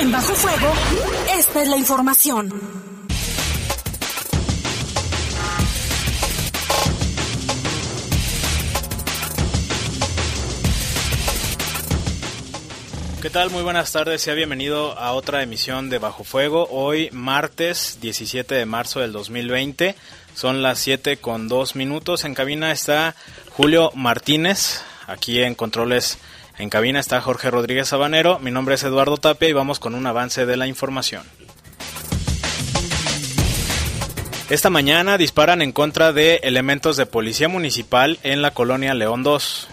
En Bajo Fuego, esta es la información. ¿Qué tal? Muy buenas tardes, sea bienvenido a otra emisión de Bajo Fuego. Hoy martes 17 de marzo del 2020, son las 7 con 2 minutos. En cabina está Julio Martínez, aquí en controles en cabina está Jorge Rodríguez Sabanero, mi nombre es Eduardo Tapia y vamos con un avance de la información. Esta mañana disparan en contra de elementos de policía municipal en la colonia León 2.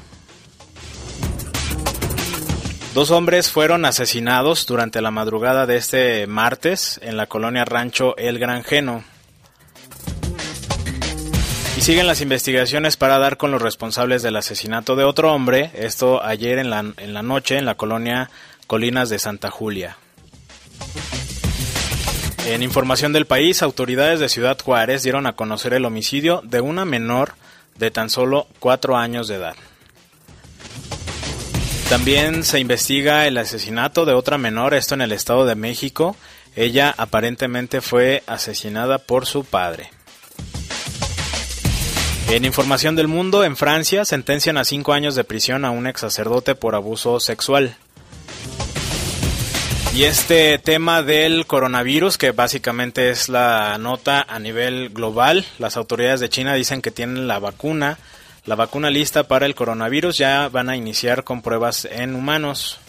Dos hombres fueron asesinados durante la madrugada de este martes en la colonia Rancho El Granjeno. Siguen las investigaciones para dar con los responsables del asesinato de otro hombre, esto ayer en la, en la noche en la colonia Colinas de Santa Julia. En información del país, autoridades de Ciudad Juárez dieron a conocer el homicidio de una menor de tan solo cuatro años de edad. También se investiga el asesinato de otra menor, esto en el Estado de México. Ella aparentemente fue asesinada por su padre. En información del mundo, en Francia sentencian a cinco años de prisión a un ex sacerdote por abuso sexual. Y este tema del coronavirus, que básicamente es la nota a nivel global, las autoridades de China dicen que tienen la vacuna la vacuna lista para el coronavirus ya van a iniciar con pruebas en humanos.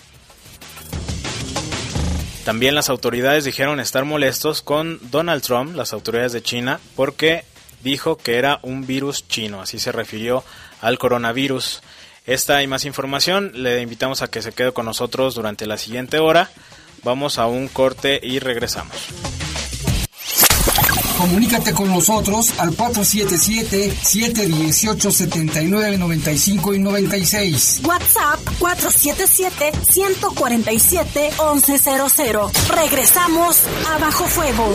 También las autoridades dijeron estar molestos con Donald Trump, las autoridades de China, porque dijo que era un virus chino, así se refirió al coronavirus. Esta y más información le invitamos a que se quede con nosotros durante la siguiente hora. Vamos a un corte y regresamos. Comunícate con nosotros al 477-718-7995 y 96. WhatsApp 477-147-1100. Regresamos a Bajo Fuego.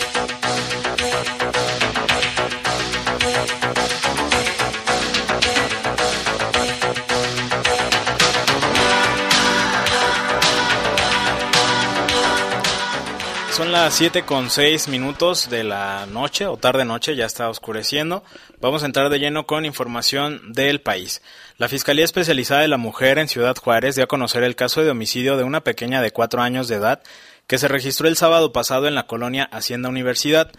Son las 7 con 6 minutos de la noche o tarde noche, ya está oscureciendo. Vamos a entrar de lleno con información del país. La Fiscalía Especializada de la Mujer en Ciudad Juárez dio a conocer el caso de homicidio de una pequeña de 4 años de edad que se registró el sábado pasado en la colonia Hacienda Universidad.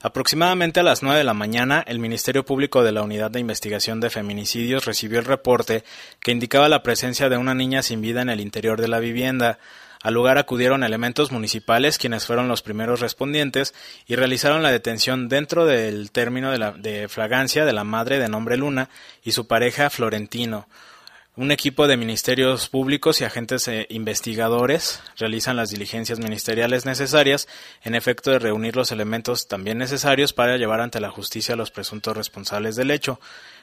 Aproximadamente a las 9 de la mañana, el Ministerio Público de la Unidad de Investigación de Feminicidios recibió el reporte que indicaba la presencia de una niña sin vida en el interior de la vivienda. Al lugar acudieron elementos municipales, quienes fueron los primeros respondientes, y realizaron la detención dentro del término de, la, de fragancia de la madre de nombre Luna y su pareja Florentino. Un equipo de ministerios públicos y agentes eh, investigadores realizan las diligencias ministeriales necesarias en efecto de reunir los elementos también necesarios para llevar ante la justicia a los presuntos responsables del hecho.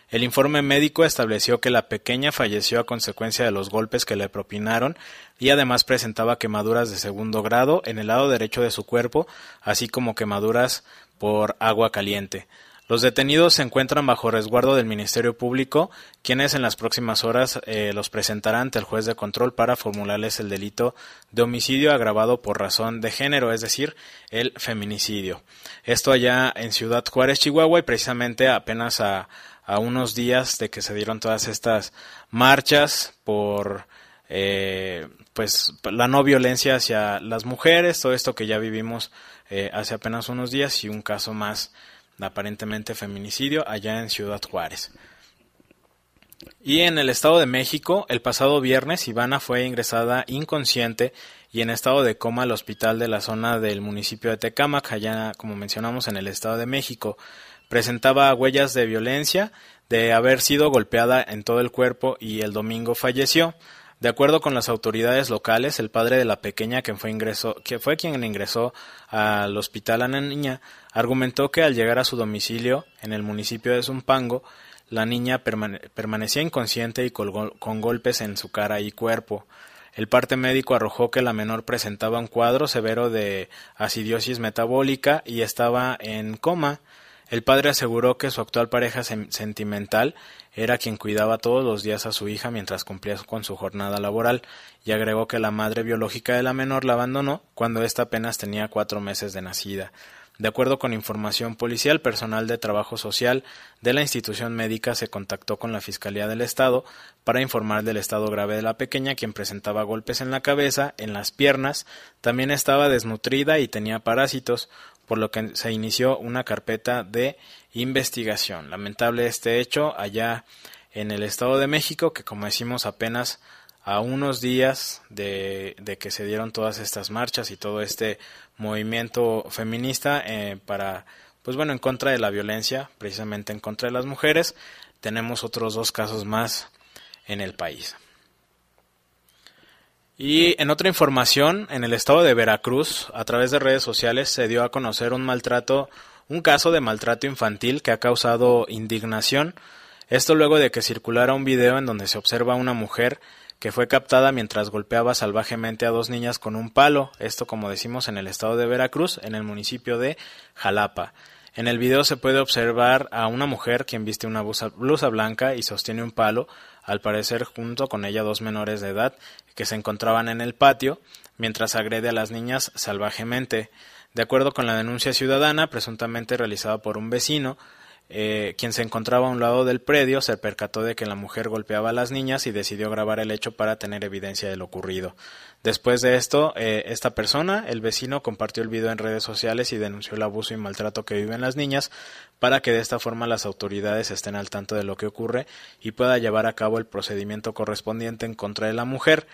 El informe médico estableció que la pequeña falleció a consecuencia de los golpes que le propinaron y además presentaba quemaduras de segundo grado en el lado derecho de su cuerpo, así como quemaduras por agua caliente. Los detenidos se encuentran bajo resguardo del Ministerio Público, quienes en las próximas horas eh, los presentarán ante el juez de control para formularles el delito de homicidio agravado por razón de género, es decir, el feminicidio. Esto allá en Ciudad Juárez, Chihuahua, y precisamente apenas a, a unos días de que se dieron todas estas marchas por eh, pues la no violencia hacia las mujeres, todo esto que ya vivimos eh, hace apenas unos días y un caso más aparentemente feminicidio allá en Ciudad Juárez. Y en el Estado de México, el pasado viernes, Ivana fue ingresada inconsciente y en estado de coma al hospital de la zona del municipio de Tecámac, allá como mencionamos en el Estado de México. Presentaba huellas de violencia, de haber sido golpeada en todo el cuerpo y el domingo falleció. De acuerdo con las autoridades locales, el padre de la pequeña, que fue, ingresó, que fue quien ingresó al hospital a la niña, argumentó que al llegar a su domicilio en el municipio de Zumpango, la niña permanecía inconsciente y con golpes en su cara y cuerpo. El parte médico arrojó que la menor presentaba un cuadro severo de acidiosis metabólica y estaba en coma. El padre aseguró que su actual pareja sentimental era quien cuidaba todos los días a su hija mientras cumplía con su jornada laboral, y agregó que la madre biológica de la menor la abandonó cuando ésta apenas tenía cuatro meses de nacida. De acuerdo con información policial, personal de trabajo social de la institución médica se contactó con la Fiscalía del Estado para informar del estado grave de la pequeña, quien presentaba golpes en la cabeza, en las piernas, también estaba desnutrida y tenía parásitos, por lo que se inició una carpeta de investigación. Lamentable este hecho allá en el Estado de México, que como decimos apenas a unos días de, que se dieron todas estas marchas y todo este movimiento feminista eh, para, pues bueno, en contra de la violencia, precisamente en contra de las mujeres, tenemos otros dos casos más en el país. Y en otra información, en el estado de Veracruz, a través de redes sociales se dio a conocer un maltrato, un caso de maltrato infantil que ha causado indignación. Esto luego de que circulara un video en donde se observa a una mujer que fue captada mientras golpeaba salvajemente a dos niñas con un palo, esto como decimos en el estado de Veracruz, en el municipio de Jalapa. En el video se puede observar a una mujer quien viste una blusa, blanca y sostiene un palo, al parecer junto con ella dos menores de edad que se encontraban en el patio, mientras agrede a las niñas salvajemente. De acuerdo con la denuncia ciudadana, presuntamente realizada por un vecino, eh, quien se encontraba a un lado del predio se percató de que la mujer golpeaba a las niñas y decidió grabar el hecho para tener evidencia de lo ocurrido. Después de esto, eh, esta persona, el vecino, compartió el video en redes sociales y denunció el abuso y maltrato que viven las niñas para que de esta forma las autoridades estén al tanto de lo que ocurre y pueda llevar a cabo el procedimiento correspondiente en contra de la mujer.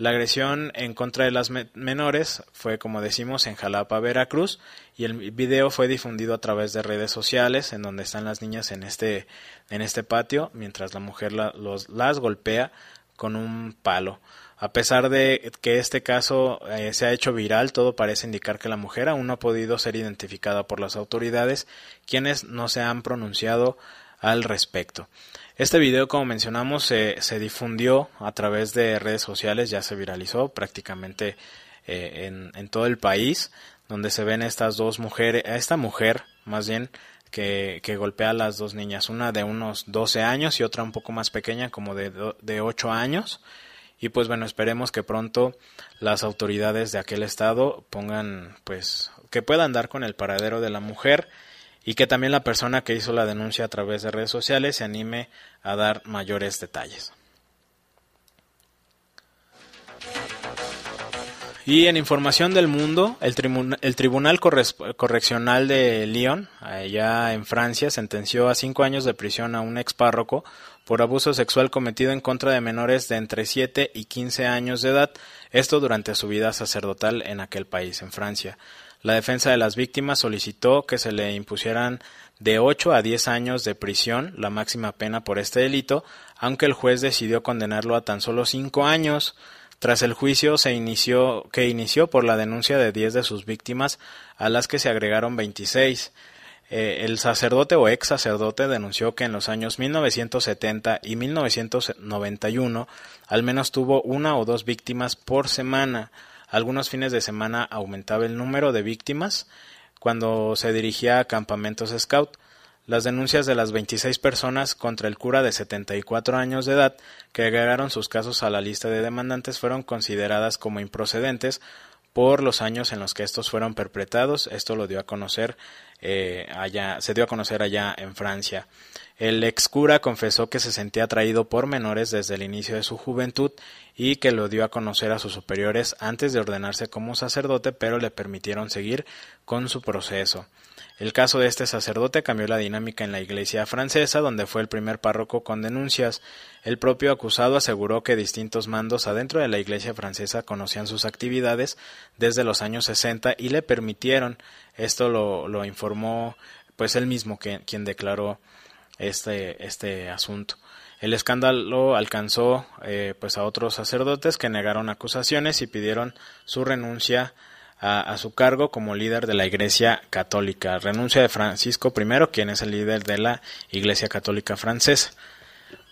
La agresión en contra de las menores fue, como decimos, en Jalapa, Veracruz, y el video fue difundido a través de redes sociales, en donde están las niñas en este, en este patio, mientras la mujer las golpea con un palo. A pesar de que este caso eh, se ha hecho viral, todo parece indicar que la mujer aún no ha podido ser identificada por las autoridades, quienes no se han pronunciado al respecto. Este video, como mencionamos, se, se difundió a través de redes sociales, ya se viralizó prácticamente eh, en, todo el país, donde se ven estas dos mujeres, esta mujer más bien, que, que, golpea a las dos niñas, una de unos 12 años y otra un poco más pequeña, como de, de 8 años. Y pues bueno, esperemos que pronto las autoridades de aquel estado pongan, pues, que puedan dar con el paradero de la mujer y que también la persona que hizo la denuncia a través de redes sociales se anime a dar mayores detalles. Y en información del mundo, el, Tribunal Correccional de Lyon, allá en Francia, sentenció a cinco años de prisión a un ex párroco por abuso sexual cometido en contra de menores de entre 7 y 15 años de edad, esto durante su vida sacerdotal en aquel país, en Francia. La defensa de las víctimas solicitó que se le impusieran de 8 a 10 años de prisión, la máxima pena por este delito, aunque el juez decidió condenarlo a tan solo 5 años. Tras el juicio se inició, que inició por la denuncia de 10 de sus víctimas, a las que se agregaron 26. Eh, el sacerdote o ex sacerdote denunció que en los años 1970 y 1991 al menos tuvo una o dos víctimas por semana. Algunos fines de semana aumentaba el número de víctimas cuando se dirigía a campamentos scout. las denuncias de las 26 personas contra el cura de 74 años de edad que agregaron sus casos a la lista de demandantes fueron consideradas como improcedentes por los años en los que estos fueron perpetrados. Esto lo dio a conocer eh, allá, se dio a conocer allá en Francia. El ex cura confesó que se sentía atraído por menores desde el inicio de su juventud y que lo dio a conocer a sus superiores antes de ordenarse como sacerdote, pero le permitieron seguir con su proceso. El caso de este sacerdote cambió la dinámica en la iglesia francesa, donde fue el primer párroco con denuncias. El propio acusado aseguró que distintos mandos adentro de la iglesia francesa conocían sus actividades desde los años 60 y le permitieron. Esto lo, lo informó pues él mismo quien declaró este, este asunto. El escándalo alcanzó eh, pues a otros sacerdotes que negaron acusaciones y pidieron su renuncia a, su cargo como líder de la Iglesia Católica. Renuncia de Francisco I, quien es el líder de la Iglesia Católica francesa.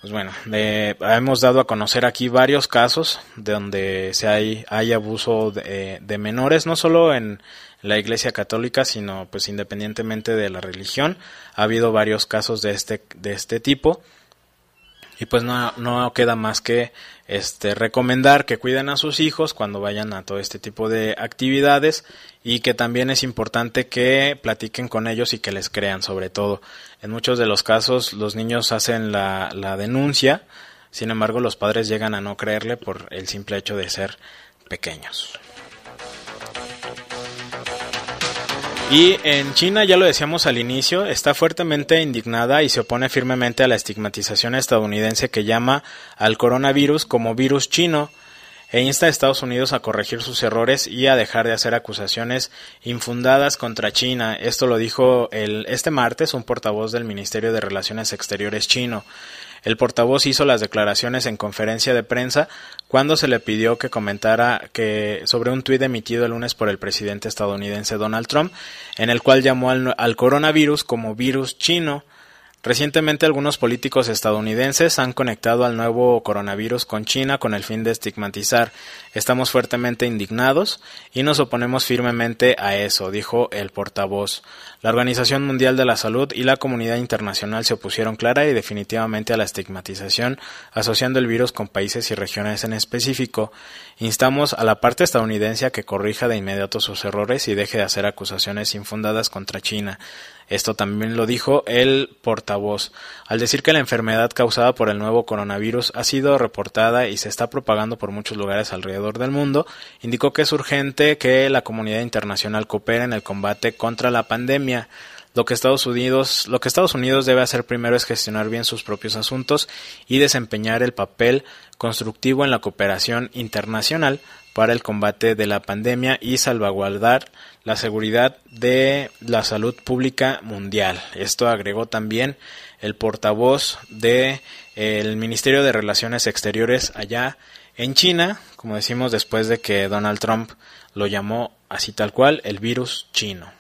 Pues bueno, hemos dado a conocer aquí varios casos de donde se hay, hay abuso de, de menores, no solo en la Iglesia Católica, sino pues independientemente de la religión. Ha habido varios casos de este, de este tipo. Y pues no, no queda más que este, recomendar que cuiden a sus hijos cuando vayan a todo este tipo de actividades y que también es importante que platiquen con ellos y que les crean sobre todo. En muchos de los casos los niños hacen la, la denuncia, sin embargo los padres llegan a no creerle por el simple hecho de ser pequeños. Y en China, ya lo decíamos al inicio, está fuertemente indignada y se opone firmemente a la estigmatización estadounidense que llama al coronavirus como virus chino e insta a Estados Unidos a corregir sus errores y a dejar de hacer acusaciones infundadas contra China. Esto lo dijo el, este martes un portavoz del Ministerio de Relaciones Exteriores chino. El portavoz hizo las declaraciones en conferencia de prensa cuando se le pidió que comentara que sobre un tuit emitido el lunes por el presidente estadounidense Donald Trump, en el cual llamó al, al coronavirus como virus chino Recientemente algunos políticos estadounidenses han conectado al nuevo coronavirus con China con el fin de estigmatizar. Estamos fuertemente indignados y nos oponemos firmemente a eso, dijo el portavoz. La Organización Mundial de la Salud y la comunidad internacional se opusieron clara y definitivamente a la estigmatización asociando el virus con países y regiones en específico. Instamos a la parte estadounidense a que corrija de inmediato sus errores y deje de hacer acusaciones infundadas contra China. Esto también lo dijo el portavoz, al decir que la enfermedad causada por el nuevo coronavirus ha sido reportada y se está propagando por muchos lugares alrededor del mundo, indicó que es urgente que la comunidad internacional coopere en el combate contra la pandemia. Lo que Estados Unidos, lo que Estados Unidos debe hacer primero es gestionar bien sus propios asuntos y desempeñar el papel constructivo en la cooperación internacional para el combate de la pandemia y salvaguardar la seguridad de la salud pública mundial. Esto agregó también el portavoz de el Ministerio de Relaciones Exteriores allá en China, como decimos después de que Donald Trump lo llamó así tal cual el virus chino.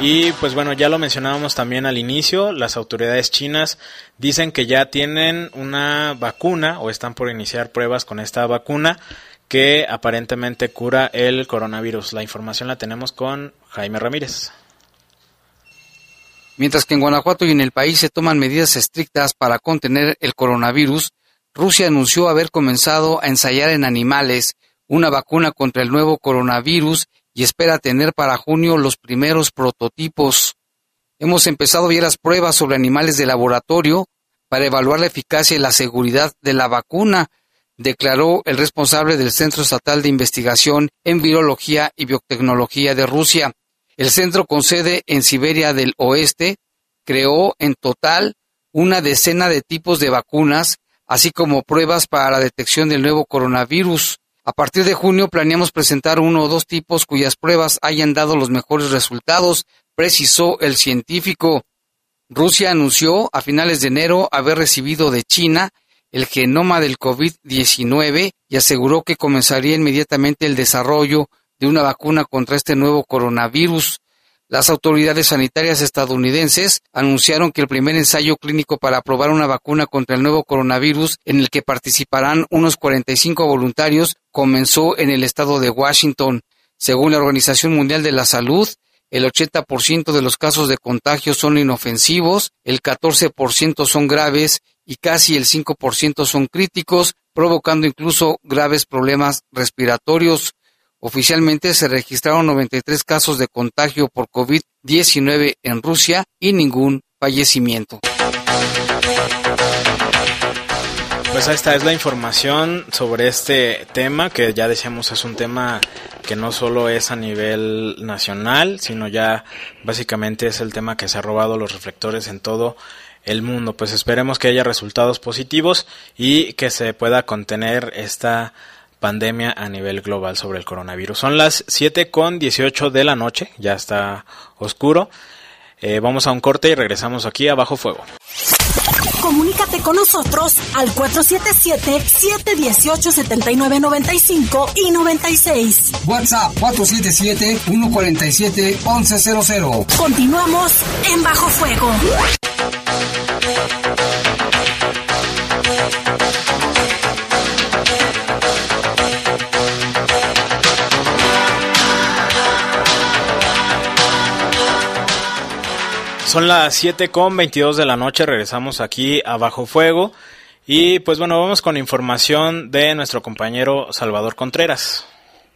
Y pues bueno, ya lo mencionábamos también al inicio, las autoridades chinas dicen que ya tienen una vacuna o están por iniciar pruebas con esta vacuna que aparentemente cura el coronavirus. La información la tenemos con Jaime Ramírez. Mientras que en Guanajuato y en el país se toman medidas estrictas para contener el coronavirus, Rusia anunció haber comenzado a ensayar en animales una vacuna contra el nuevo coronavirus y espera tener para junio los primeros prototipos. Hemos empezado ya las pruebas sobre animales de laboratorio para evaluar la eficacia y la seguridad de la vacuna, declaró el responsable del Centro Estatal de Investigación en Virología y Biotecnología de Rusia. El centro con sede en Siberia del Oeste creó en total una decena de tipos de vacunas, así como pruebas para la detección del nuevo coronavirus. A partir de junio planeamos presentar uno o dos tipos cuyas pruebas hayan dado los mejores resultados, precisó el científico. Rusia anunció a finales de enero haber recibido de China el genoma del COVID-19 y aseguró que comenzaría inmediatamente el desarrollo de una vacuna contra este nuevo coronavirus. Las autoridades sanitarias estadounidenses anunciaron que el primer ensayo clínico para probar una vacuna contra el nuevo coronavirus, en el que participarán unos 45 voluntarios, comenzó en el estado de Washington. Según la Organización Mundial de la Salud, el 80% de los casos de contagio son inofensivos, el 14% son graves y casi el 5% son críticos, provocando incluso graves problemas respiratorios. Oficialmente se registraron 93 casos de contagio por COVID-19 en Rusia y ningún fallecimiento. Pues esta es la información sobre este tema que ya decíamos es un tema que no solo es a nivel nacional, sino ya básicamente es el tema que se ha robado los reflectores en todo el mundo. Pues esperemos que haya resultados positivos y que se pueda contener esta pandemia a nivel global sobre el coronavirus. Son las 7 con 18 de la noche, ya está oscuro. Eh, vamos a un corte y regresamos aquí a Bajo Fuego. Comunícate con nosotros al 477-718-7995 y 96. WhatsApp 477-147-1100. Continuamos en Bajo Fuego. Son las 7 con 22 de la noche, regresamos aquí a Bajo Fuego y pues bueno, vamos con información de nuestro compañero Salvador Contreras.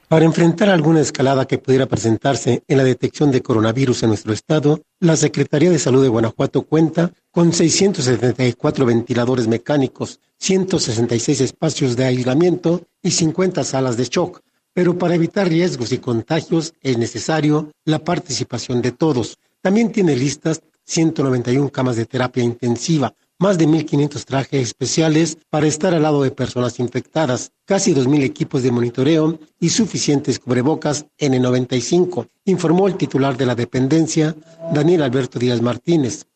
Para enfrentar alguna escalada que pudiera presentarse en la detección de coronavirus en nuestro estado, la Secretaría de Salud de Guanajuato cuenta con 674 ventiladores mecánicos, 166 espacios de aislamiento y 50 salas de shock. Pero para evitar riesgos y contagios es necesario la participación de todos. También tiene listas 191 camas de terapia intensiva, más de 1.500 trajes especiales para estar al lado de personas infectadas, casi 2.000 equipos de monitoreo y suficientes cubrebocas N95, informó el titular de la dependencia, Daniel Alberto Díaz Martínez.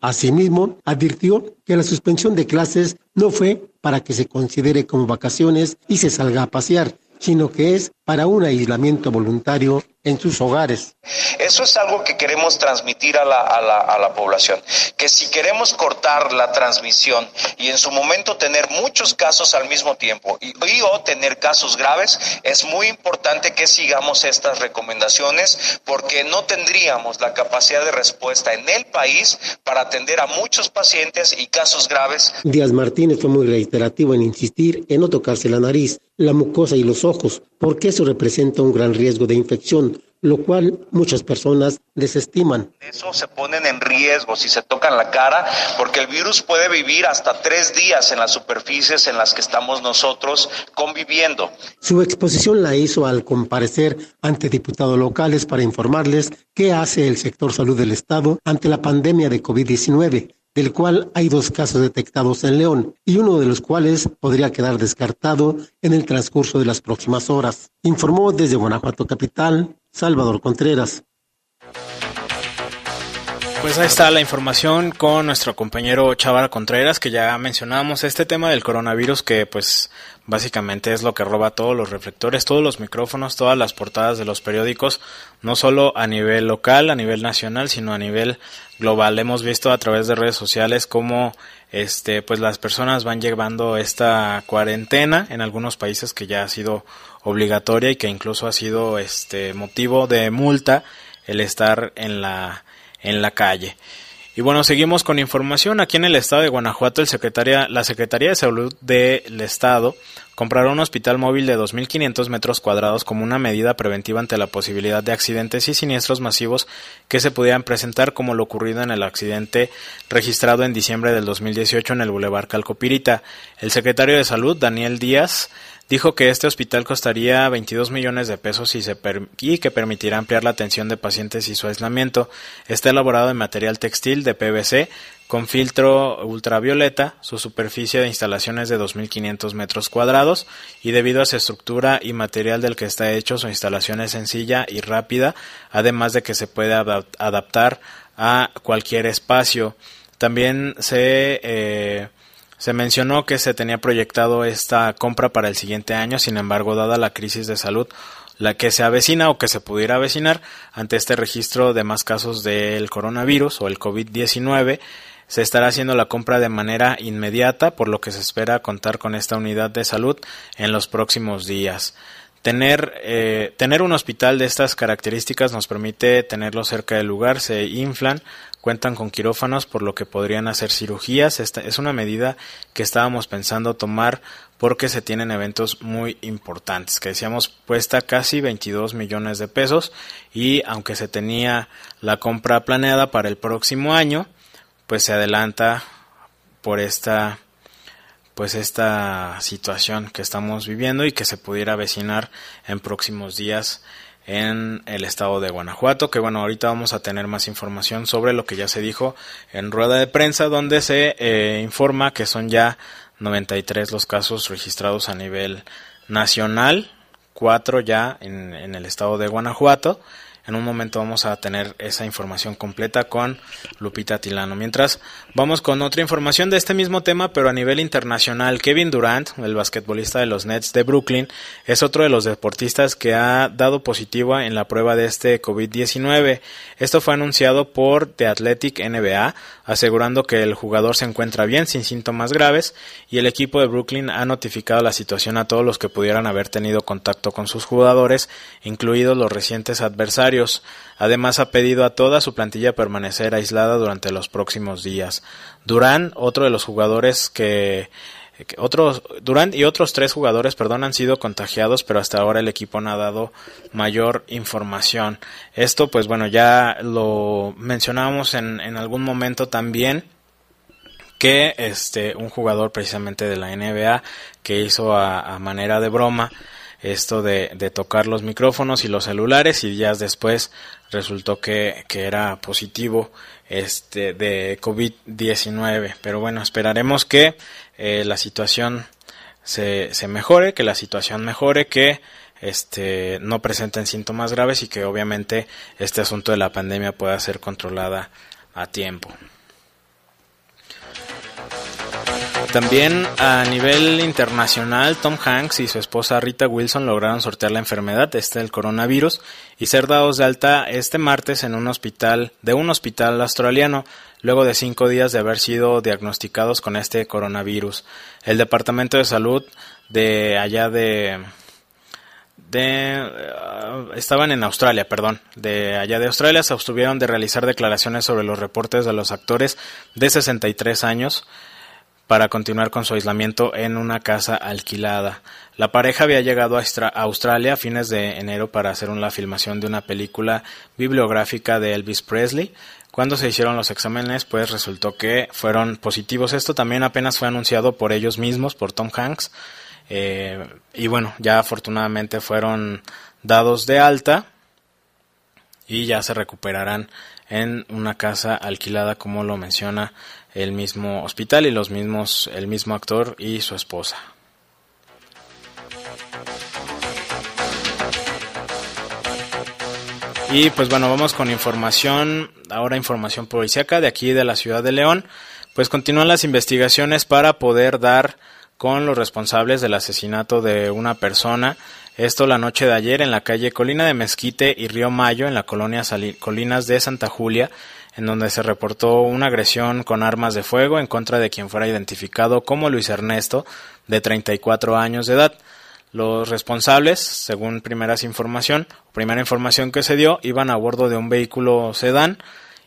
Asimismo, advirtió que la suspensión de clases no fue para que se considere como vacaciones y se salga a pasear, sino que es para un aislamiento voluntario en sus hogares. Eso es algo que queremos transmitir a la, a la, a la población, que si queremos cortar la transmisión y en su momento tener muchos casos al mismo tiempo y, y o tener casos graves, es muy importante que sigamos estas recomendaciones porque no tendríamos la capacidad de respuesta en el país para atender a muchos pacientes y casos graves. Díaz Martínez fue muy reiterativo en insistir en no tocarse la nariz, la mucosa y los ojos, porque eso representa un gran riesgo de infección, lo cual muchas personas desestiman. Eso se ponen en riesgo si se tocan la cara, porque el virus puede vivir hasta tres días en las superficies en las que estamos nosotros conviviendo. Su exposición la hizo al comparecer ante diputados locales para informarles qué hace el sector salud del Estado ante la pandemia de COVID-19 del cual hay dos casos detectados en León y uno de los cuales podría quedar descartado en el transcurso de las próximas horas. Informó desde Guanajuato Capital, Salvador Contreras. Pues ahí está la información con nuestro compañero Chaval Contreras, que ya mencionábamos este tema del coronavirus, que pues básicamente es lo que roba todos los reflectores, todos los micrófonos, todas las portadas de los periódicos, no solo a nivel local, a nivel nacional, sino a nivel global. Hemos visto a través de redes sociales cómo este pues las personas van llevando esta cuarentena en algunos países que ya ha sido obligatoria y que incluso ha sido este motivo de multa el estar en la en la calle. Y bueno, seguimos con información. Aquí en el estado de Guanajuato, la Secretaría de Salud del Estado comprará un hospital móvil de 2.500 metros cuadrados como una medida preventiva ante la posibilidad de accidentes y siniestros masivos que se pudieran presentar como lo ocurrido en el accidente registrado en diciembre del 2018 en el Boulevard Calcopirita. El secretario de Salud, Daniel Díaz, dijo que este hospital costaría 22 millones de pesos y, que permitirá ampliar la atención de pacientes y su aislamiento. Está elaborado en material textil de PVC con filtro ultravioleta, su superficie de instalación es de 2.500 metros cuadrados y debido a su estructura y material del que está hecho, su instalación es sencilla y rápida, además de que se puede adaptar a cualquier espacio. También se eh, se mencionó que se tenía proyectado esta compra para el siguiente año, sin embargo, dada la crisis de salud, la que se avecina o que se pudiera avecinar ante este registro de más casos del coronavirus o el COVID-19, se estará haciendo la compra de manera inmediata, por lo que se espera contar con esta unidad de salud en los próximos días. Tener, eh, tener un hospital de estas características nos permite tenerlo cerca del lugar, se inflan, cuentan con quirófanos, por lo que podrían hacer cirugías. Esta es una medida que estábamos pensando tomar porque se tienen eventos muy importantes, que decíamos cuesta casi 22 millones de pesos y aunque se tenía la compra planeada para el próximo año, pues se adelanta por esta pues esta situación que estamos viviendo y que se pudiera avecinar en próximos días en el estado de Guanajuato, que bueno, ahorita vamos a tener más información sobre lo que ya se dijo en rueda de prensa, donde se eh, informa que son ya 93 los casos registrados a nivel nacional, cuatro ya en, en el estado de Guanajuato, en un momento vamos a tener esa información completa con Lupita Tilano. Mientras vamos con otra información de este mismo tema, pero a nivel internacional. Kevin Durant, el basquetbolista de los Nets de Brooklyn, es otro de los deportistas que ha dado positiva en la prueba de este COVID-19. Esto fue anunciado por The Athletic NBA, asegurando que el jugador se encuentra bien, sin síntomas graves, y el equipo de Brooklyn ha notificado la situación a todos los que pudieran haber tenido contacto con sus jugadores, incluidos los recientes adversarios Además ha pedido a toda su plantilla permanecer aislada durante los próximos días. Durán, otro de los jugadores que otros Durán y otros tres jugadores, perdón, han sido contagiados, pero hasta ahora el equipo no ha dado mayor información. Esto, pues bueno, ya lo mencionábamos en, en algún momento también que este un jugador precisamente de la NBA que hizo a manera de broma esto de, de, tocar los micrófonos y los celulares y días después resultó que, que era positivo este de COVID-19. Pero bueno, esperaremos que eh, la situación se, se mejore, que la situación mejore, que este, no presenten síntomas graves y que obviamente este asunto de la pandemia pueda ser controlada a tiempo. También a nivel internacional, Tom Hanks y su esposa Rita Wilson lograron sortear la enfermedad, este del coronavirus, y ser dados de alta este martes en un hospital, de un hospital australiano, luego de cinco días de haber sido diagnosticados con este coronavirus. El Departamento de Salud de allá de de uh, estaban en Australia, perdón, de allá de Australia se abstuvieron de realizar declaraciones sobre los reportes de los actores de 63 años para continuar con su aislamiento en una casa alquilada. La pareja había llegado a Australia a fines de enero para hacer una filmación de una película bibliográfica de Elvis Presley. Cuando se hicieron los exámenes, pues resultó que fueron positivos. Esto también apenas fue anunciado por ellos mismos, por Tom Hanks. Eh, y bueno, ya afortunadamente fueron dados de alta y ya se recuperarán en una casa alquilada como lo menciona el mismo hospital y los mismos, el mismo actor y su esposa. Y pues bueno, vamos con información, ahora información policíaca de aquí de la ciudad de León. Pues continúan las investigaciones para poder dar con los responsables del asesinato de una persona. Esto la noche de ayer en la calle Colina de Mezquite y Río Mayo, en la colonia Colinas de Santa Julia, en donde se reportó una agresión con armas de fuego en contra de quien fuera identificado como Luis Ernesto, de 34 años de edad. Los responsables, según primeras información, primera información que se dio, iban a bordo de un vehículo sedán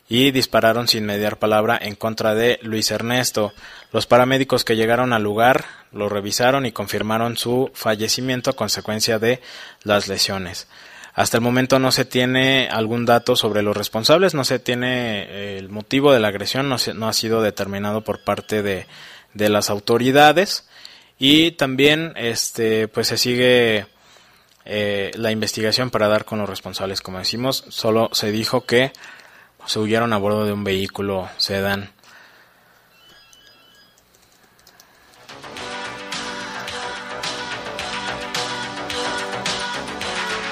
y dispararon sin mediar palabra en contra de Luis Ernesto. Los paramédicos que llegaron al lugar lo revisaron y confirmaron su fallecimiento a consecuencia de las lesiones. Hasta el momento no se tiene algún dato sobre los responsables, no se tiene eh, el motivo de la agresión, no, no ha sido determinado por parte de, de, las autoridades y también este pues se sigue eh, la investigación para dar con los responsables, como decimos, solo se dijo que se huyeron a bordo de un vehículo sedán.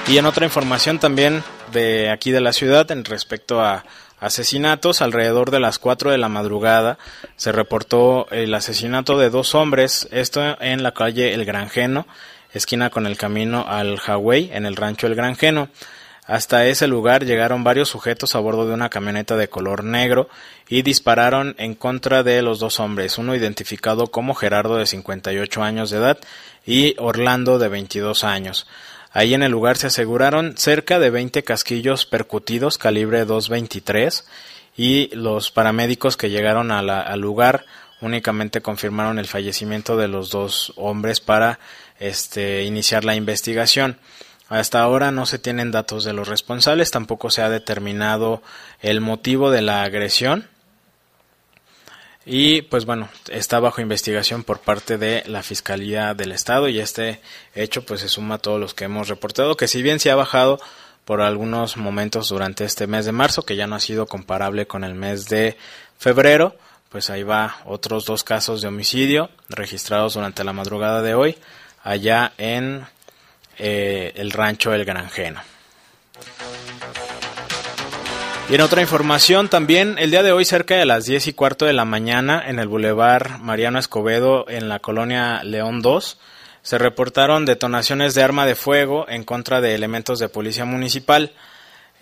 Y en otra información también de aquí de la ciudad en respecto a asesinatos, alrededor de las 4 de la madrugada se reportó el asesinato de dos hombres, esto en la calle El Granjeno, esquina con el camino al Hawái, en el rancho El Granjeno. Hasta ese lugar llegaron varios sujetos a bordo de una camioneta de color negro y dispararon en contra de los dos hombres, uno identificado como Gerardo de 58 años de edad y Orlando de 22 años. Ahí en el lugar se aseguraron cerca de 20 casquillos percutidos calibre 223 y los paramédicos que llegaron al lugar únicamente confirmaron el fallecimiento de los dos hombres para este, iniciar la investigación. Hasta ahora no se tienen datos de los responsables, tampoco se ha determinado el motivo de la agresión. Y pues bueno, está bajo investigación por parte de la Fiscalía del Estado y este hecho pues se suma a todos los que hemos reportado, que si bien se ha bajado por algunos momentos durante este mes de marzo, que ya no ha sido comparable con el mes de febrero, pues ahí va otros dos casos de homicidio registrados durante la madrugada de hoy allá en eh, el rancho El Granjeno. Y en otra información también, el día de hoy cerca de las 10 y cuarto de la mañana en el Boulevard Mariano Escobedo en la colonia León 2, se reportaron detonaciones de arma de fuego en contra de elementos de policía municipal.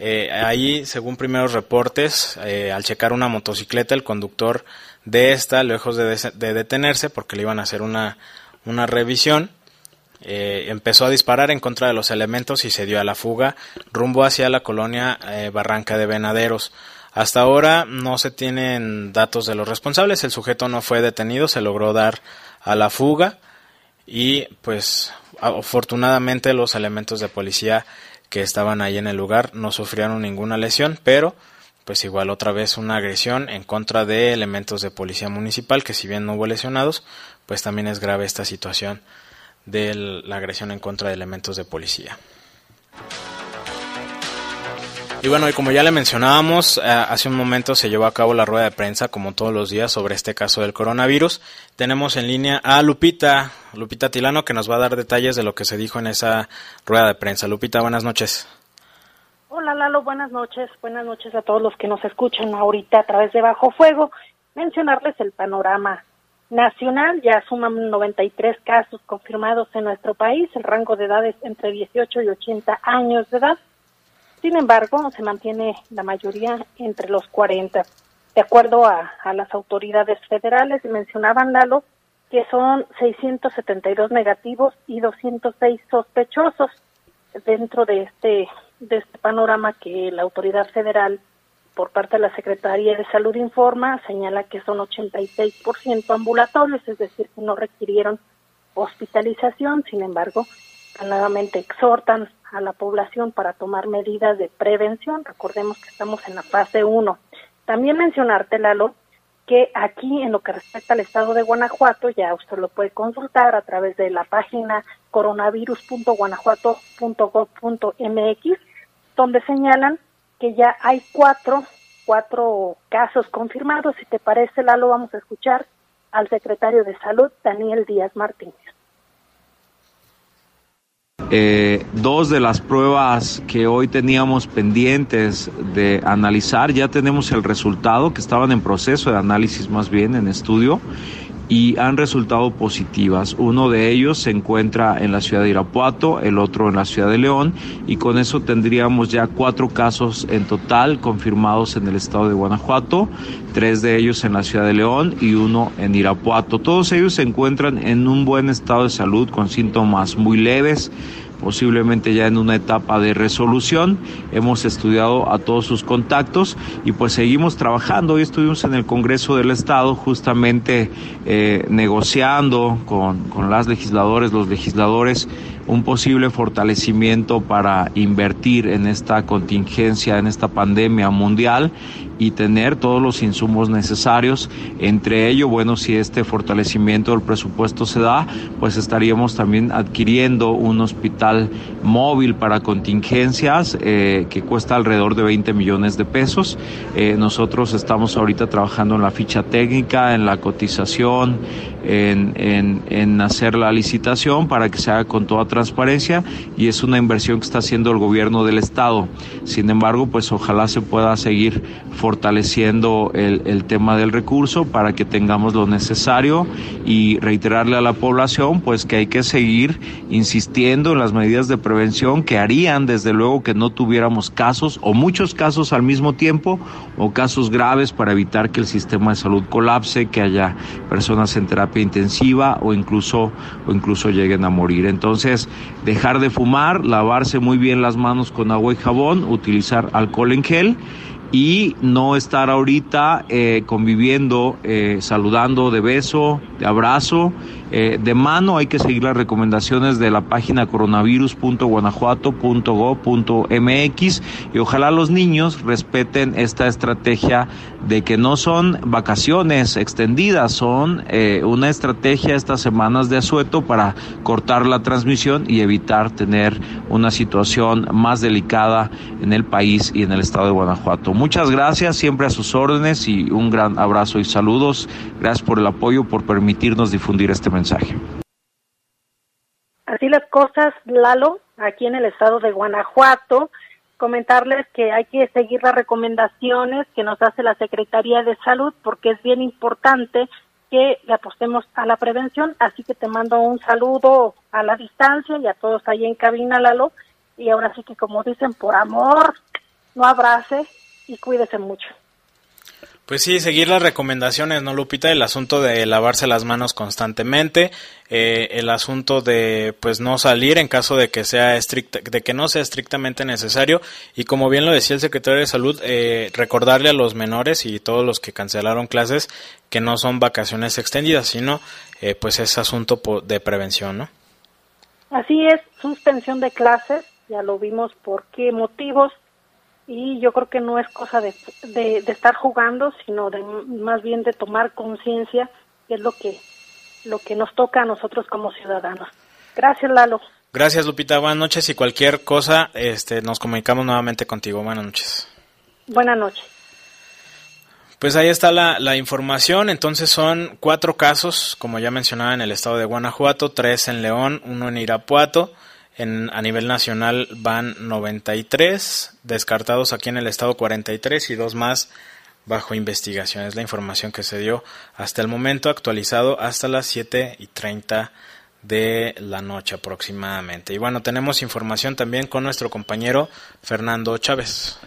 Eh, ahí, según primeros reportes, eh, al checar una motocicleta, el conductor de esta, lejos de, de detenerse porque le iban a hacer una, una revisión, eh, empezó a disparar en contra de los elementos y se dio a la fuga rumbo hacia la colonia eh, Barranca de Venaderos. Hasta ahora no se tienen datos de los responsables, el sujeto no fue detenido, se logró dar a la fuga y pues afortunadamente los elementos de policía que estaban ahí en el lugar no sufrieron ninguna lesión, pero pues igual otra vez una agresión en contra de elementos de policía municipal que si bien no hubo lesionados, pues también es grave esta situación de la agresión en contra de elementos de policía. Y bueno, y como ya le mencionábamos, eh, hace un momento se llevó a cabo la rueda de prensa, como todos los días, sobre este caso del coronavirus. Tenemos en línea a Lupita, Lupita Tilano, que nos va a dar detalles de lo que se dijo en esa rueda de prensa. Lupita, buenas noches. Hola Lalo, buenas noches. Buenas noches a todos los que nos escuchan ahorita a través de Bajo Fuego. Mencionarles el panorama nacional, ya suman 93 casos confirmados en nuestro país, el rango de edad es entre 18 y 80 años de edad. Sin embargo, se mantiene la mayoría entre los 40. De acuerdo a, las autoridades federales, mencionaban, Lalo, que son 672 negativos y 206 sospechosos dentro de este, de este panorama que la autoridad federal por parte de la Secretaría de Salud informa, señala que son 86% ambulatorios, es decir, que no requirieron hospitalización, sin embargo, nuevamente exhortan a la población para tomar medidas de prevención. Recordemos que estamos en la fase 1. También mencionarte, Lalo, que aquí en lo que respecta al estado de Guanajuato, ya usted lo puede consultar a través de la página coronavirus.guanajuato.gov.mx, donde señalan que ya hay cuatro, cuatro casos confirmados. Si te parece, Lalo, vamos a escuchar al secretario de Salud, Daniel Díaz Martínez. Eh, dos de las pruebas que hoy teníamos pendientes de analizar, ya tenemos el resultado, que estaban en proceso de análisis más bien, en estudio, y han resultado positivas. Uno de ellos se encuentra en la ciudad de Irapuato, el otro en la ciudad de León y con eso tendríamos ya cuatro casos en total confirmados en el estado de Guanajuato, tres de ellos en la ciudad de León y uno en Irapuato. Todos ellos se encuentran en un buen estado de salud con síntomas muy leves posiblemente ya en una etapa de resolución. Hemos estudiado a todos sus contactos y pues seguimos trabajando. Hoy estuvimos en el Congreso del Estado justamente eh, negociando con, con las legisladores, los legisladores un posible fortalecimiento para invertir en esta contingencia, en esta pandemia mundial y tener todos los insumos necesarios. Entre ello, bueno, si este fortalecimiento del presupuesto se da, pues estaríamos también adquiriendo un hospital móvil para contingencias eh, que cuesta alrededor de 20 millones de pesos. Eh, nosotros estamos ahorita trabajando en la ficha técnica, en la cotización, en, en, en hacer la licitación para que se haga con toda transparencia y es una inversión que está haciendo el gobierno del estado. Sin embargo, pues ojalá se pueda seguir fortaleciendo el, tema del recurso para que tengamos lo necesario y reiterarle a la población pues que hay que seguir insistiendo en las medidas de prevención que harían desde luego que no tuviéramos casos o muchos casos al mismo tiempo o casos graves para evitar que el sistema de salud colapse, que haya personas en terapia terapia intensiva o incluso, o incluso lleguen a morir. Entonces, dejar de fumar, lavarse muy bien las manos con agua y jabón, utilizar alcohol en gel y no estar ahorita eh, conviviendo, eh, saludando de beso, de abrazo, eh, de mano. Hay que seguir las recomendaciones de la página coronavirus.guanajuato.gov.mx y ojalá los niños respeten esta estrategia de que no son vacaciones extendidas, son una estrategia estas semanas de asueto para cortar la transmisión y evitar tener una situación más delicada en el país y en el estado de Guanajuato. Muchas gracias, siempre a sus órdenes y un gran abrazo y saludos. Gracias por el apoyo, por permitirnos difundir este mensaje. Así las cosas, Lalo, aquí en el estado de Guanajuato, comentarles que hay que seguir las recomendaciones que nos hace la Secretaría de Salud porque es bien importante que le apostemos a la prevención, así que te mando un saludo a la distancia y a todos ahí en cabina, Lalo, y ahora sí que como dicen, por amor, no abrace y cuídese mucho. Pues sí, seguir las recomendaciones, ¿no, Lupita? El asunto de lavarse las manos constantemente, eh, el asunto de, pues, no salir en caso de que sea estricta, de que no sea estrictamente necesario, y como bien lo decía el secretario de Salud, eh, recordarle a los menores y todos los que cancelaron clases que no son vacaciones extendidas, sino, eh, pues, es asunto de prevención, ¿no? Así es, suspensión de clases, ya lo vimos por qué motivos, y yo creo que no es cosa de, de, estar jugando, sino de más bien de tomar conciencia, que es lo que, lo que nos toca a nosotros como ciudadanos. Gracias, Lalo. Gracias, Lupita. Buenas noches y cualquier cosa, este, nos comunicamos nuevamente contigo. Buenas noches. Buenas noches. Pues ahí está la, la, información. Entonces son cuatro casos, como ya mencionaba, en el estado de Guanajuato, tres en León, uno en Irapuato. En, a nivel nacional van 93, descartados aquí en el estado 43 y dos más bajo investigación. Es la información que se dio hasta el momento, actualizado hasta las 7 y 30 de la noche aproximadamente. Y bueno, tenemos información también con nuestro compañero Fernando Chávez.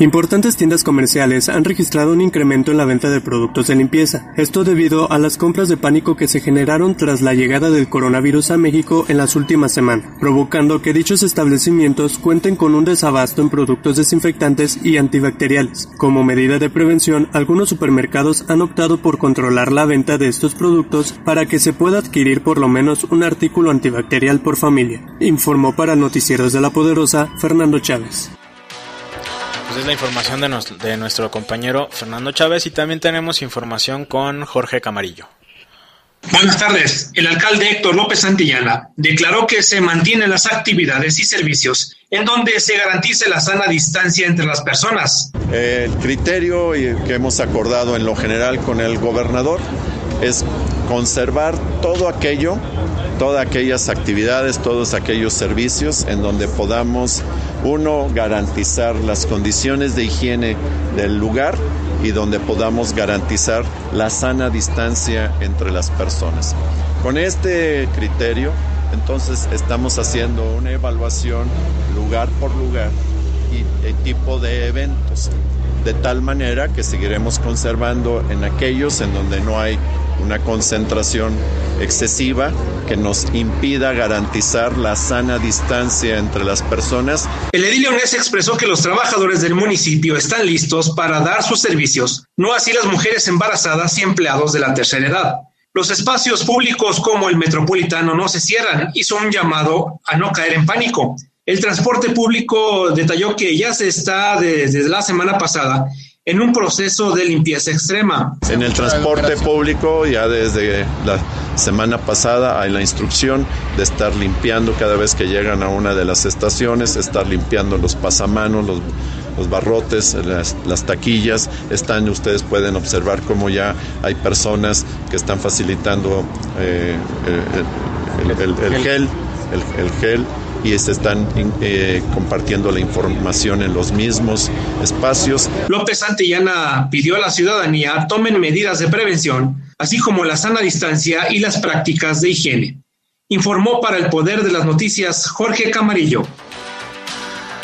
Importantes tiendas comerciales han registrado un incremento en la venta de productos de limpieza, esto debido a las compras de pánico que se generaron tras la llegada del coronavirus a México en las últimas semanas, provocando que dichos establecimientos cuenten con un desabasto en productos desinfectantes y antibacteriales. Como medida de prevención, algunos supermercados han optado por controlar la venta de estos productos para que se pueda adquirir por lo menos un artículo antibacterial por familia, informó para Noticieros de la Poderosa Fernando Chávez. Pues es la información de, de nuestro compañero Fernando Chávez y también tenemos información con Jorge Camarillo. Buenas tardes. El alcalde Héctor López Santillana declaró que se mantienen las actividades y servicios en donde se garantice la sana distancia entre las personas. El criterio que hemos acordado en lo general con el gobernador es conservar todo aquello, todas aquellas actividades, todos aquellos servicios en donde podamos, uno, garantizar las condiciones de higiene del lugar y donde podamos garantizar la sana distancia entre las personas. Con este criterio, entonces estamos haciendo una evaluación lugar por lugar y tipo de eventos, de tal manera que seguiremos conservando en aquellos en donde no hay una concentración excesiva que nos impida garantizar la sana distancia entre las personas. El edil leonés expresó que los trabajadores del municipio están listos para dar sus servicios, no así las mujeres embarazadas y empleados de la tercera edad. Los espacios públicos como el metropolitano no se cierran, hizo un llamado a no caer en pánico. El transporte público detalló que ya se está desde la semana pasada en un proceso de limpieza extrema. En el transporte público ya desde la semana pasada hay la instrucción de estar limpiando cada vez que llegan a una de las estaciones, estar limpiando los pasamanos, los, los barrotes, las, taquillas. Están, ustedes pueden observar cómo ya hay personas que están facilitando eh, el, gel, el gel y se están eh, compartiendo la información en los mismos espacios. López Santillana pidió a la ciudadanía tomen medidas de prevención, así como la sana distancia y las prácticas de higiene. Informó para el Poder de las Noticias Jorge Camarillo.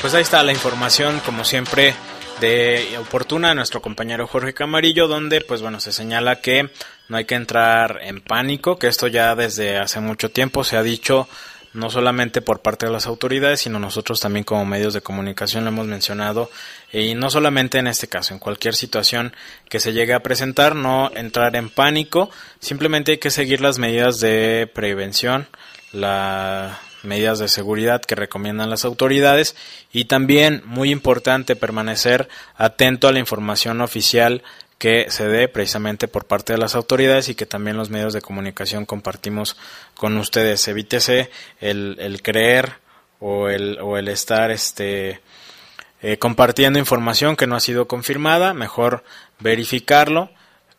Pues ahí está la información, como siempre, de oportuna de nuestro compañero Jorge Camarillo, donde pues bueno se señala que no hay que entrar en pánico, que esto ya desde hace mucho tiempo se ha dicho no solamente por parte de las autoridades, sino nosotros también como medios de comunicación lo hemos mencionado, y no solamente en este caso, en cualquier situación que se llegue a presentar, no entrar en pánico, simplemente hay que seguir las medidas de prevención, las medidas de seguridad que recomiendan las autoridades y también muy importante permanecer atento a la información oficial que se dé precisamente por parte de las autoridades y que también los medios de comunicación compartimos con ustedes. Evítese el, el creer o el, o el estar este, eh, compartiendo información que no ha sido confirmada, mejor verificarlo,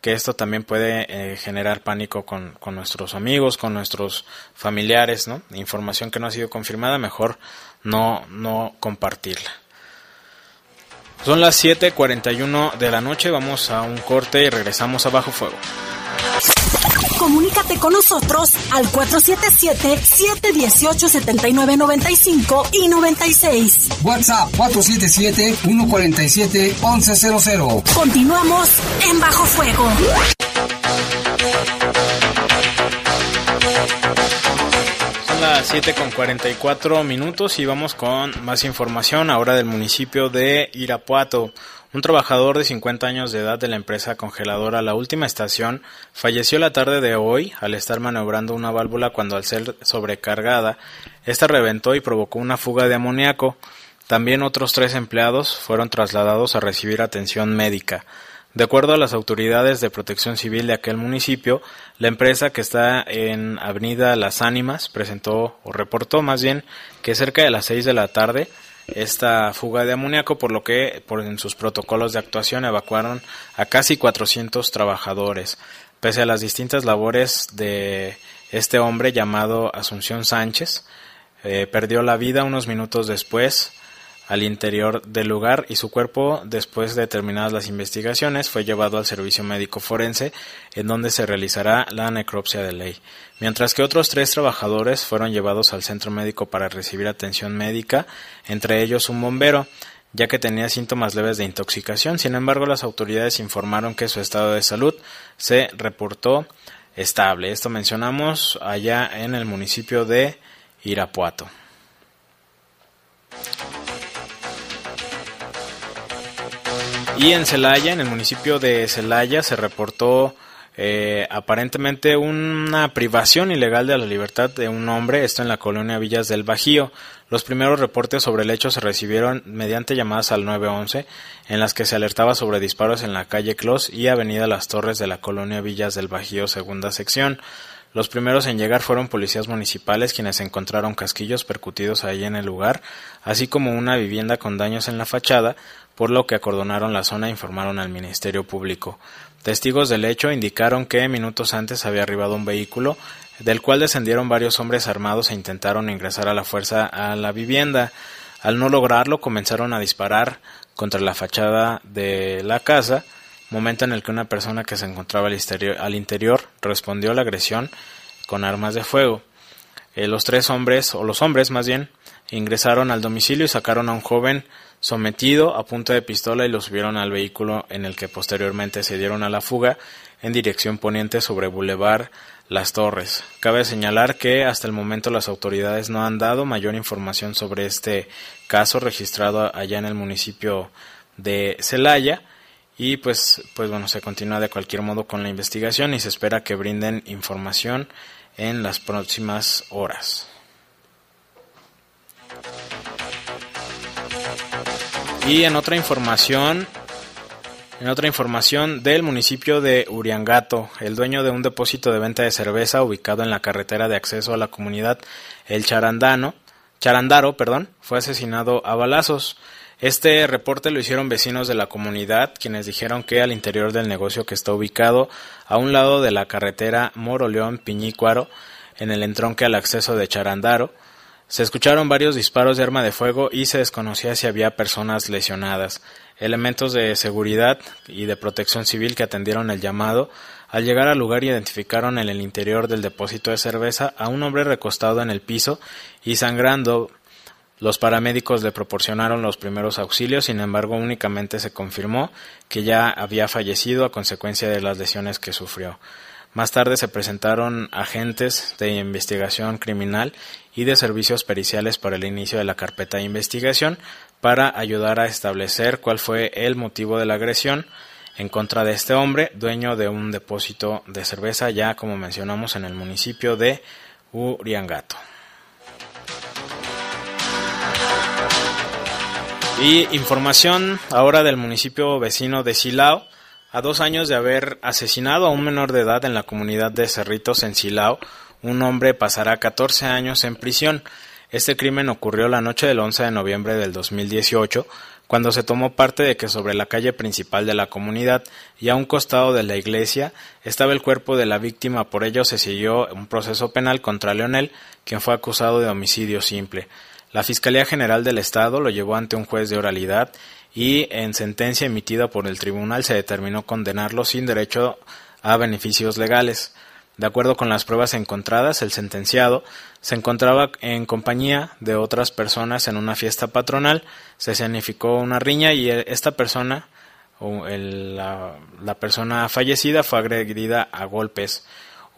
que esto también puede eh, generar pánico con, con, nuestros amigos, con nuestros familiares, ¿no? Información que no ha sido confirmada, mejor no, no compartirla. Son las 7:41 de la noche, vamos a un corte y regresamos a Bajo Fuego. Comunícate con nosotros al 477-718-7995 y 96. WhatsApp 477-147-1100. Continuamos en Bajo Fuego. Son las 7 con 44 minutos y vamos con más información ahora del municipio de Irapuato. Un trabajador de 50 años de edad de la empresa congeladora La Última Estación falleció la tarde de hoy al estar maniobrando una válvula cuando al ser sobrecargada, esta reventó y provocó una fuga de amoníaco. También otros tres empleados fueron trasladados a recibir atención médica. De acuerdo a las autoridades de protección civil de aquel municipio, la empresa que está en Avenida Las Ánimas presentó o reportó más bien que cerca de las seis de la tarde esta fuga de amoníaco, por lo que por en sus protocolos de actuación evacuaron a casi 400 trabajadores. Pese a las distintas labores de este hombre llamado Asunción Sánchez, eh, perdió la vida unos minutos después al interior del lugar y su cuerpo, después de terminadas las investigaciones, fue llevado al servicio médico forense, en donde se realizará la necropsia de ley, mientras que otros tres trabajadores fueron llevados al centro médico para recibir atención médica, entre ellos un bombero, ya que tenía síntomas leves de intoxicación. Sin embargo, las autoridades informaron que su estado de salud se reportó estable. Esto mencionamos allá en el municipio de Irapuato. Y en Celaya, en el municipio de Celaya, se reportó eh, aparentemente una privación ilegal de la libertad de un hombre, esto en la colonia Villas del Bajío. Los primeros reportes sobre el hecho se recibieron mediante llamadas al 911, en las que se alertaba sobre disparos en la calle Clos y avenida Las Torres de la colonia Villas del Bajío, segunda sección. Los primeros en llegar fueron policías municipales quienes encontraron casquillos percutidos ahí en el lugar, así como una vivienda con daños en la fachada, por lo que acordonaron la zona e informaron al Ministerio Público. Testigos del hecho indicaron que minutos antes había arribado un vehículo, del cual descendieron varios hombres armados e intentaron ingresar a la fuerza a la vivienda. Al no lograrlo, comenzaron a disparar contra la fachada de la casa, momento en el que una persona que se encontraba al interior, respondió a la agresión con armas de fuego. Eh, los tres hombres, o los hombres más bien, ingresaron al domicilio y sacaron a un joven sometido a punta de pistola y lo subieron al vehículo en el que posteriormente se dieron a la fuga en dirección poniente sobre Boulevard Las Torres. Cabe señalar que hasta el momento las autoridades no han dado mayor información sobre este caso registrado allá en el municipio de Celaya y pues, pues bueno, se continúa de cualquier modo con la investigación y se espera que brinden información en las próximas horas. Y en otra información, en otra información del municipio de Uriangato, el dueño de un depósito de venta de cerveza ubicado en la carretera de acceso a la comunidad El Charandano, Charandaro, perdón, fue asesinado a balazos. Este reporte lo hicieron vecinos de la comunidad, quienes dijeron que al interior del negocio que está ubicado a un lado de la carretera Moroleón Piñícuaro, en el entronque al acceso de Charandaro, se escucharon varios disparos de arma de fuego y se desconocía si había personas lesionadas. Elementos de seguridad y de protección civil que atendieron el llamado, al llegar al lugar identificaron en el interior del depósito de cerveza a un hombre recostado en el piso y sangrando Los paramédicos le proporcionaron los primeros auxilios, sin embargo únicamente se confirmó que ya había fallecido a consecuencia de las lesiones que sufrió. Más tarde se presentaron agentes de investigación criminal y de servicios periciales para el inicio de la carpeta de investigación para ayudar a establecer cuál fue el motivo de la agresión en contra de este hombre, dueño de un depósito de cerveza ya como mencionamos en el municipio de Uriangato. Y información ahora del municipio vecino de Silao. A dos años de haber asesinado a un menor de edad en la comunidad de Cerritos en Silao, un hombre pasará 14 años en prisión. Este crimen ocurrió la noche del 11 de noviembre del 2018, cuando se tomó parte de que sobre la calle principal de la comunidad y a un costado de la iglesia estaba el cuerpo de la víctima. Por ello se siguió un proceso penal contra Leonel, quien fue acusado de homicidio simple. La Fiscalía General del Estado lo llevó ante un juez de oralidad y en sentencia emitida por el tribunal se determinó condenarlo sin derecho a beneficios legales. De acuerdo con las pruebas encontradas, el sentenciado se encontraba en compañía de otras personas en una fiesta patronal, se significó una riña y esta persona, la, la persona fallecida, fue agredida a golpes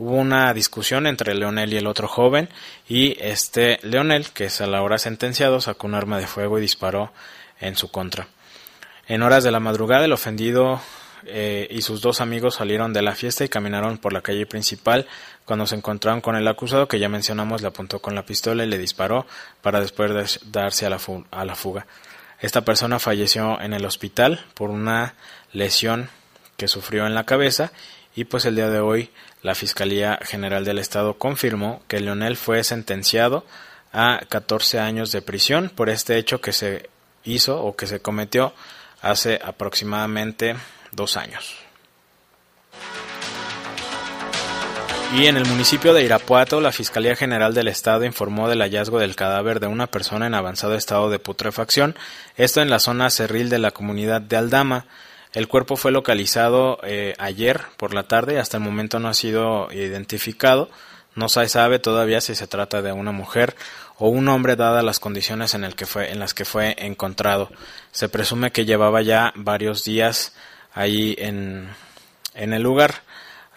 hubo una discusión entre Leonel y el otro joven y este Leonel, que es a la hora sentenciado, sacó un arma de fuego y disparó en su contra. En horas de la madrugada el ofendido eh, y sus dos amigos salieron de la fiesta y caminaron por la calle principal. Cuando se encontraron con el acusado, que ya mencionamos, le apuntó con la pistola y le disparó para después darse a la, a la fuga. Esta persona falleció en el hospital por una lesión que sufrió en la cabeza y pues el día de hoy la Fiscalía General del Estado confirmó que Leonel fue sentenciado a 14 años de prisión por este hecho que se hizo o que se cometió hace aproximadamente dos años. Y en el municipio de Irapuato, la Fiscalía General del Estado informó del hallazgo del cadáver de una persona en avanzado estado de putrefacción, esto en la zona cerril de la comunidad de Aldama. El cuerpo fue localizado eh, ayer por la tarde y hasta el momento no ha sido identificado. No se sabe todavía si se trata de una mujer o un hombre dadas las condiciones en, que fue, en las que fue encontrado. Se presume que llevaba ya varios días ahí en, en el lugar.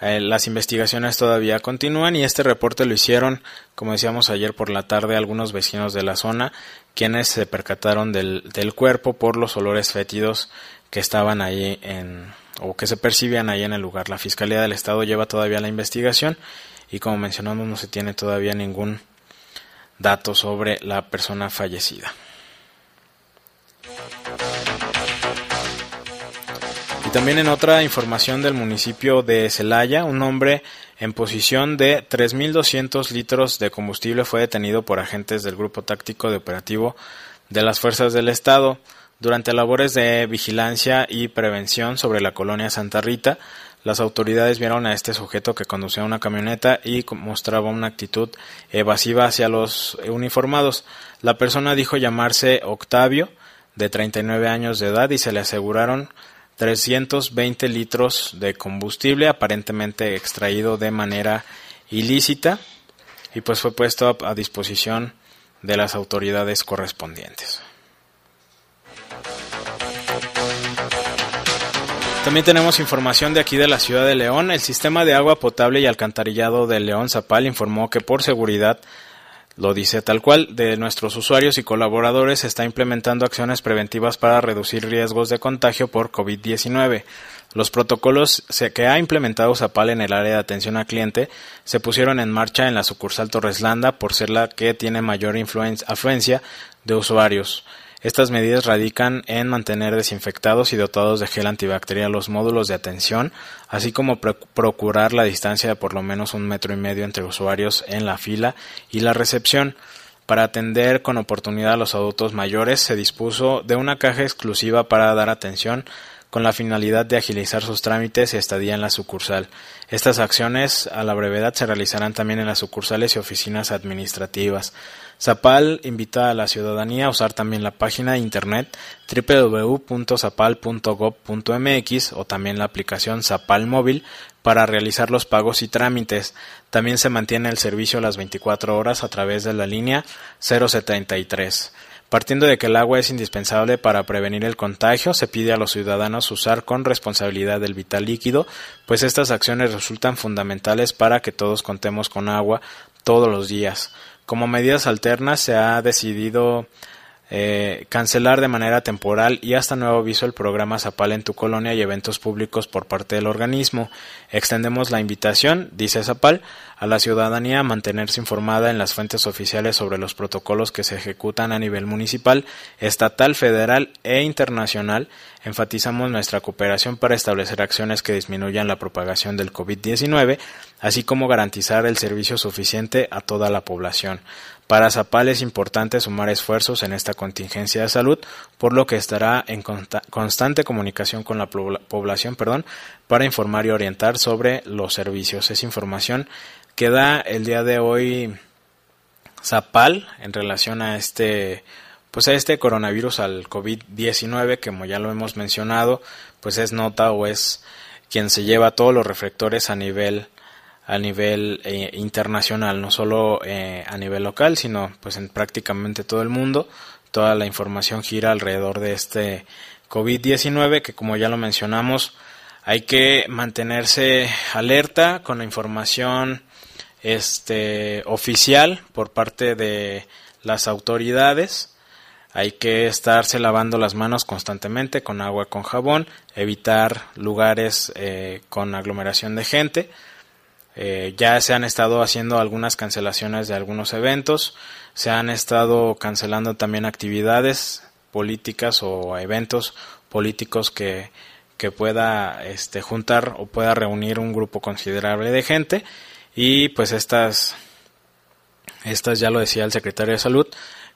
Eh, las investigaciones todavía continúan y este reporte lo hicieron, como decíamos ayer por la tarde, algunos vecinos de la zona, quienes se percataron del, del cuerpo por los olores fétidos que estaban ahí en o que se percibían ahí en el lugar. La Fiscalía del Estado lleva todavía la investigación y como mencionamos no se tiene todavía ningún dato sobre la persona fallecida. Y también en otra información del municipio de Celaya, un hombre en posición de 3.200 litros de combustible fue detenido por agentes del Grupo Táctico de Operativo de las Fuerzas del Estado. Durante labores de vigilancia y prevención sobre la colonia Santa Rita, las autoridades vieron a este sujeto que conducía una camioneta y mostraba una actitud evasiva hacia los uniformados. La persona dijo llamarse Octavio, de 39 años de edad, y se le aseguraron 320 litros de combustible aparentemente extraído de manera ilícita y pues fue puesto a disposición de las autoridades correspondientes. También tenemos información de aquí de la ciudad de León. El sistema de agua potable y alcantarillado de León Zapal informó que por seguridad, lo dice tal cual, de nuestros usuarios y colaboradores está implementando acciones preventivas para reducir riesgos de contagio por COVID-19. Los protocolos que ha implementado Zapal en el área de atención al cliente se pusieron en marcha en la sucursal Torreslanda por ser la que tiene mayor afluencia de usuarios. Estas medidas radican en mantener desinfectados y dotados de gel antibacterial los módulos de atención, así como procurar la distancia de por lo menos un metro y medio entre usuarios en la fila y la recepción. Para atender con oportunidad a los adultos mayores, se dispuso de una caja exclusiva para dar atención con la finalidad de agilizar sus trámites y estadía en la sucursal. Estas acciones a la brevedad se realizarán también en las sucursales y oficinas administrativas. Zapal invita a la ciudadanía a usar también la página de internet www.zapal.gov.mx o también la aplicación Zapal móvil para realizar los pagos y trámites. También se mantiene el servicio las 24 horas a través de la línea 073. Partiendo de que el agua es indispensable para prevenir el contagio, se pide a los ciudadanos usar con responsabilidad el vital líquido, pues estas acciones resultan fundamentales para que todos contemos con agua todos los días. Como medidas alternas se ha decidido eh, cancelar de manera temporal y hasta nuevo aviso el programa Zapal en tu colonia y eventos públicos por parte del organismo. Extendemos la invitación, dice Zapal, a la ciudadanía a mantenerse informada en las fuentes oficiales sobre los protocolos que se ejecutan a nivel municipal, estatal, federal e internacional. Enfatizamos nuestra cooperación para establecer acciones que disminuyan la propagación del COVID-19, así como garantizar el servicio suficiente a toda la población. Para Zapal es importante sumar esfuerzos en esta contingencia de salud, por lo que estará en constante comunicación con la población perdón, para informar y orientar sobre los servicios. Es información que da el día de hoy Zapal en relación a este pues a este coronavirus al COVID-19 que como ya lo hemos mencionado pues es nota o es quien se lleva todos los reflectores a nivel a nivel eh, internacional, no solo eh, a nivel local, sino pues en prácticamente todo el mundo. Toda la información gira alrededor de este COVID-19 que como ya lo mencionamos hay que mantenerse alerta con la información este oficial por parte de las autoridades. Hay que estarse lavando las manos constantemente con agua con jabón, evitar lugares eh, con aglomeración de gente eh, ya se han estado haciendo algunas cancelaciones de algunos eventos, se han estado cancelando también actividades políticas o eventos políticos que, pueda este, juntar o pueda reunir un grupo considerable de gente y pues estas, estas ya lo decía el secretario de salud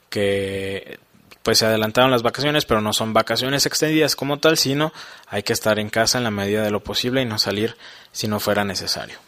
que pues se adelantaron las vacaciones, pero no son vacaciones extendidas como tal, sino hay que estar en casa en la medida de lo posible y no salir si no fuera necesario.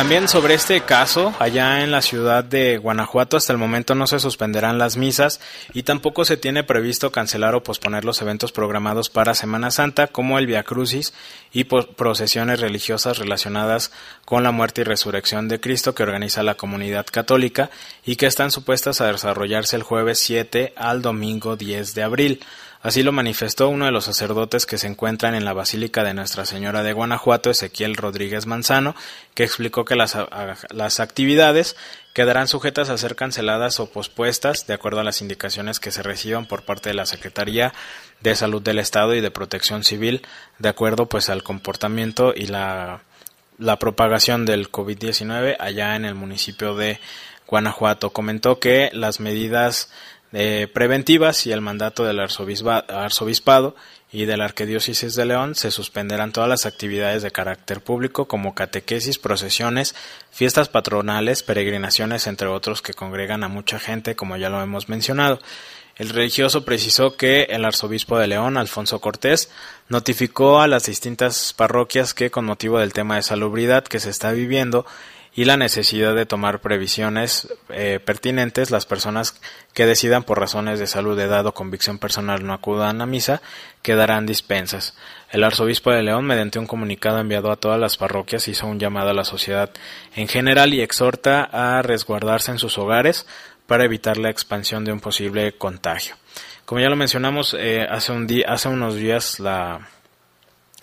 También sobre este caso, allá en la ciudad de Guanajuato hasta el momento no se suspenderán las misas y tampoco se tiene previsto cancelar o posponer los eventos programados para Semana Santa como el Via Crucis y procesiones religiosas relacionadas con la muerte y resurrección de Cristo que organiza la comunidad católica y que están supuestas a desarrollarse el jueves 7 al domingo 10 de abril. Así lo manifestó uno de los sacerdotes que se encuentran en la Basílica de Nuestra Señora de Guanajuato, Ezequiel Rodríguez Manzano, que explicó que las, actividades quedarán sujetas a ser canceladas o pospuestas de acuerdo a las indicaciones que se reciban por parte de la Secretaría de Salud del Estado y de Protección Civil, de acuerdo pues al comportamiento y la, la propagación del COVID-19 allá en el municipio de Guanajuato. Comentó que las medidas eh, preventivas y el mandato del arzobispado y de la Arquidiócesis de León se suspenderán todas las actividades de carácter público como catequesis, procesiones, fiestas patronales, peregrinaciones, entre otros que congregan a mucha gente, como ya lo hemos mencionado. El religioso precisó que el arzobispo de León, Alfonso Cortés, notificó a las distintas parroquias que con motivo del tema de salubridad que se está viviendo y la necesidad de tomar previsiones eh, pertinentes las personas que decidan por razones de salud, edad o convicción personal no acudan a misa quedarán dispensas. El arzobispo de León, mediante un comunicado enviado a todas las parroquias, hizo un llamado a la sociedad en general y exhorta a resguardarse en sus hogares para evitar la expansión de un posible contagio. Como ya lo mencionamos, eh, hace, un hace unos días la,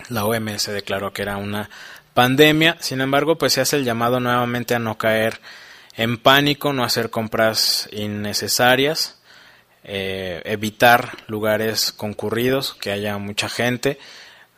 la OMS declaró que era una pandemia. Sin embargo, pues se hace el llamado nuevamente a no caer en pánico, no hacer compras innecesarias, eh, evitar lugares concurridos, que haya mucha gente.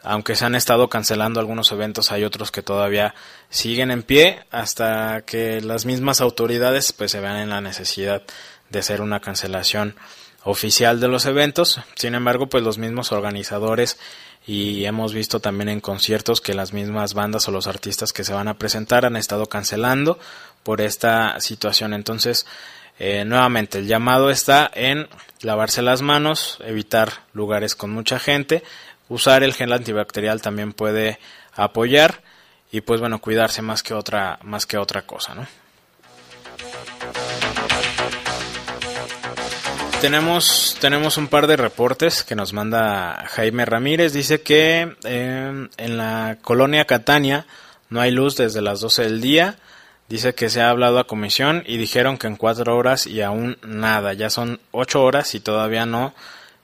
Aunque se han estado cancelando algunos eventos, hay otros que todavía siguen en pie hasta que las mismas autoridades pues se vean en la necesidad de hacer una cancelación oficial de los eventos. Sin embargo, pues los mismos organizadores y hemos visto también en conciertos que las mismas bandas o los artistas que se van a presentar han estado cancelando por esta situación. Entonces, eh, nuevamente, el llamado está en lavarse las manos, evitar lugares con mucha gente, usar el gel antibacterial también puede apoyar y pues bueno, cuidarse más que otra, más que otra cosa, ¿no? Tenemos, tenemos un par de reportes que nos manda Jaime Ramírez. Dice que em, en la colonia Catania no hay luz desde las 12 del día. Dice que se ha hablado a comisión y dijeron que en cuatro horas y aún nada. Ya son ocho horas y todavía no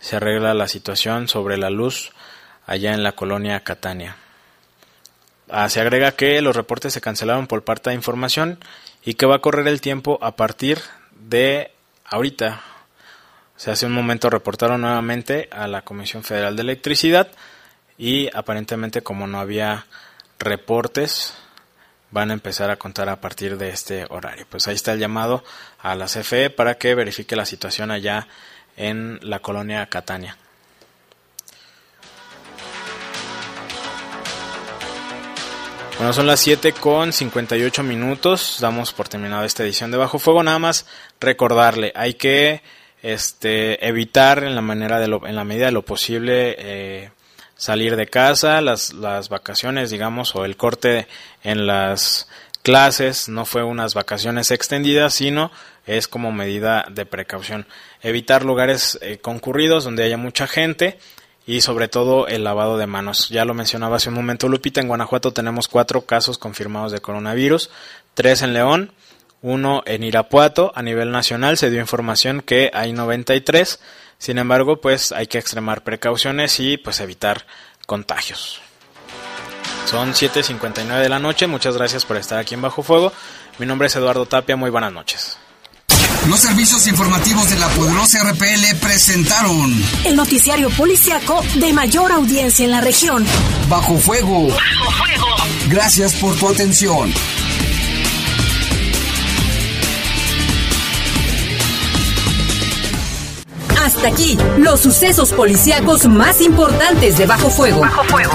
se arregla la situación sobre la luz allá en la colonia Catania. Ah, se agrega que los reportes se cancelaron por parte de información y que va a correr el tiempo a partir de ahorita. O sea, hace un momento reportaron nuevamente a la Comisión Federal de Electricidad y aparentemente como no había reportes van a empezar a contar a partir de este horario. Pues ahí está el llamado a la CFE para que verifique la situación allá en la colonia Catania. Bueno, son las 7 con 58 minutos. Damos por terminado esta edición de Bajo Fuego. Nada más recordarle, hay que este, evitar en la, manera de lo, en la medida de lo posible eh, salir de casa, las, las vacaciones, digamos, o el corte en las clases no fue unas vacaciones extendidas, sino es como medida de precaución. Evitar lugares eh, concurridos donde haya mucha gente y sobre todo el lavado de manos. Ya lo mencionaba hace un momento Lupita, en Guanajuato tenemos cuatro casos confirmados de coronavirus, tres en León, uno en Irapuato. A nivel nacional se dio información que hay 93 sin embargo, pues hay que extremar precauciones y pues evitar contagios. Son 7.59 de la noche, muchas gracias por estar aquí en Bajo Fuego. Mi nombre es Eduardo Tapia, muy buenas noches. Los servicios informativos de la poderosa RPL presentaron el noticiario policiaco de mayor audiencia en la región. Bajo Fuego. Bajo Fuego. Gracias por tu atención. Hasta aquí, los sucesos policíacos más importantes de Bajo Fuego. Bajo Fuego.